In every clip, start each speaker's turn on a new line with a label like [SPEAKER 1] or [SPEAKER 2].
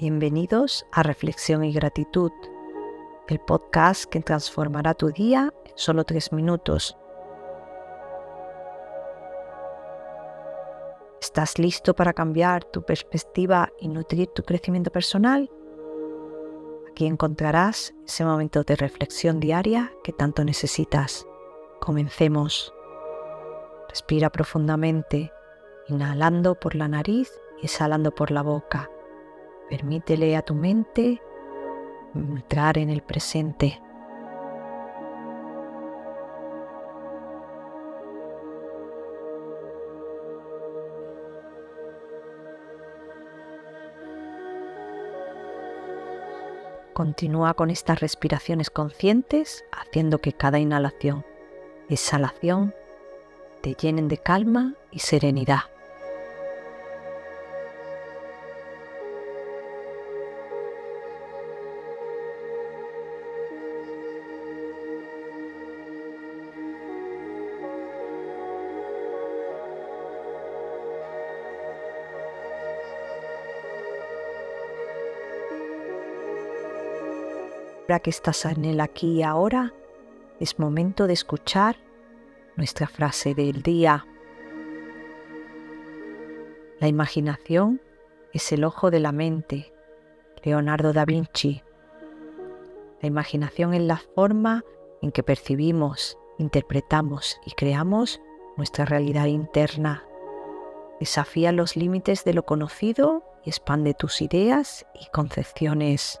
[SPEAKER 1] Bienvenidos a Reflexión y Gratitud, el podcast que transformará tu día en solo tres minutos. ¿Estás listo para cambiar tu perspectiva y nutrir tu crecimiento personal? Aquí encontrarás ese momento de reflexión diaria que tanto necesitas. Comencemos. Respira profundamente, inhalando por la nariz y exhalando por la boca. Permítele a tu mente entrar en el presente. Continúa con estas respiraciones conscientes, haciendo que cada inhalación y exhalación te llenen de calma y serenidad. Que estás en el aquí y ahora, es momento de escuchar nuestra frase del día. La imaginación es el ojo de la mente. Leonardo da Vinci. La imaginación es la forma en que percibimos, interpretamos y creamos nuestra realidad interna. Desafía los límites de lo conocido y expande tus ideas y concepciones.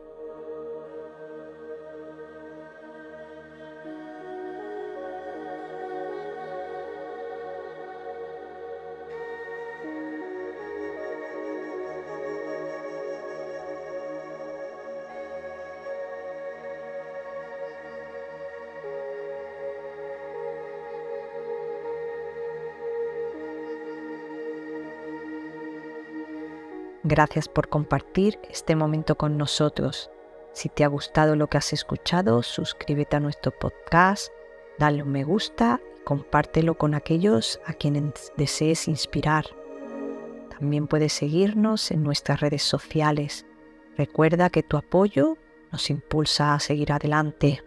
[SPEAKER 1] Gracias por compartir este momento con nosotros. Si te ha gustado lo que has escuchado, suscríbete a nuestro podcast, dale un me gusta y compártelo con aquellos a quienes desees inspirar. También puedes seguirnos en nuestras redes sociales. Recuerda que tu apoyo nos impulsa a seguir adelante.